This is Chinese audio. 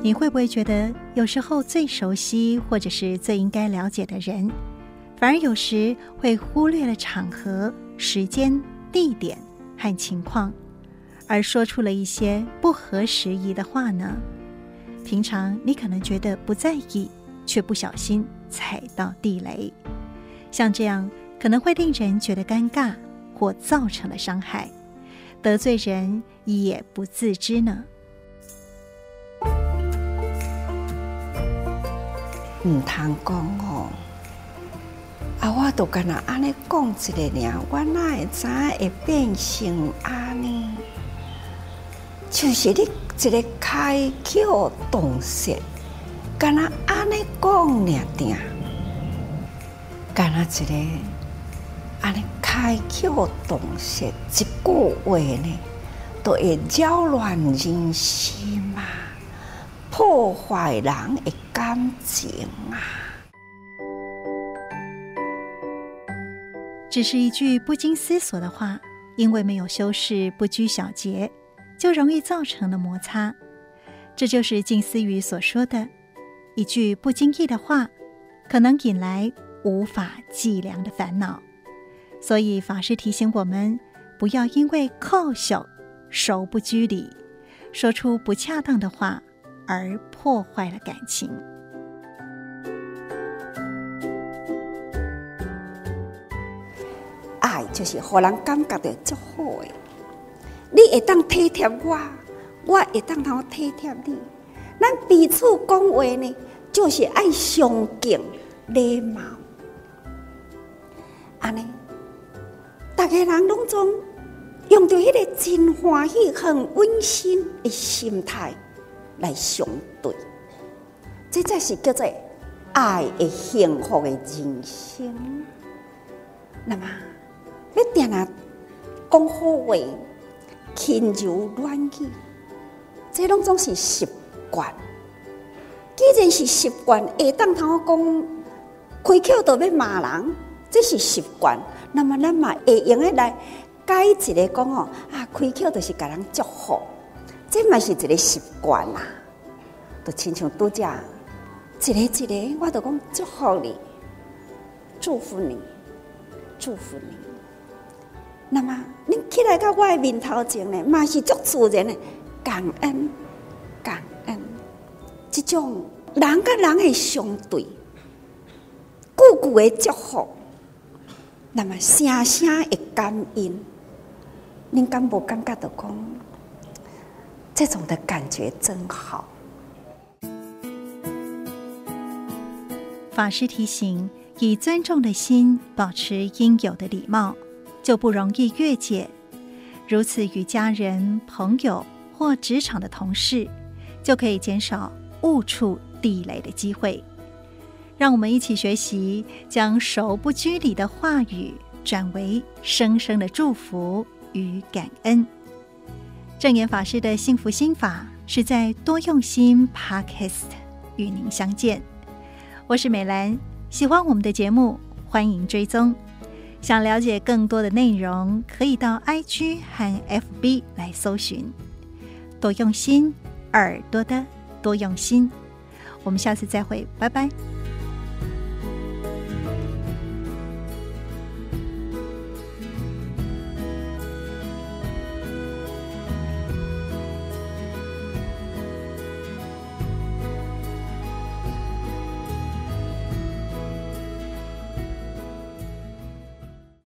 你会不会觉得有时候最熟悉或者是最应该了解的人，反而有时会忽略了场合、时间、地点和情况，而说出了一些不合时宜的话呢？平常你可能觉得不在意，却不小心踩到地雷，像这样可能会令人觉得尴尬，或造成了伤害，得罪人也不自知呢。唔通讲哦，啊，我都干那安尼讲一个尔，我哪会知会变成安尼？就是你一个开口动舌，干那安尼讲尔定，干那一个安尼开口动舌一句话呢，都会扰乱人心嘛，破坏人的。感情啊，只是一句不经思索的话，因为没有修饰、不拘小节，就容易造成了摩擦。这就是静思语所说的，一句不经意的话，可能引来无法计量的烦恼。所以法师提醒我们，不要因为靠小、手不拘礼，说出不恰当的话。而破坏了感情。爱就是让人感觉到足好诶，你会当体贴我，我会当当体贴你。咱彼此讲话呢，就是爱上敬礼貌。安尼，大家人拢总用着迄个真欢喜、很温馨的心态。来相对，这才是叫做爱的幸福的人生。那么，你定啊讲好话，轻柔软语，这拢总是习惯。既然是习惯，会当头讲开口都要骂人，这是习惯。那么，咱嘛会用的来改一个讲哦，啊，开口就是给人祝福。这嘛是一个习惯啦，都亲像拄只，一个一个，我都讲祝福你，祝福你，祝福你。那么你起来到我的面头前呢，嘛是足自然的感恩，感恩。这种人跟人的相对，句句的祝福，那么声声的感恩，你敢无感觉到讲？这种的感觉真好。法师提醒：以尊重的心保持应有的礼貌，就不容易越界。如此与家人、朋友或职场的同事，就可以减少误触地雷的机会。让我们一起学习，将熟不拘礼的话语转为生生的祝福与感恩。证严法师的幸福心法是在多用心 Podcast 与您相见。我是美兰，喜欢我们的节目，欢迎追踪。想了解更多的内容，可以到 IG 和 FB 来搜寻。多用心，耳朵的多用心。我们下次再会，拜拜。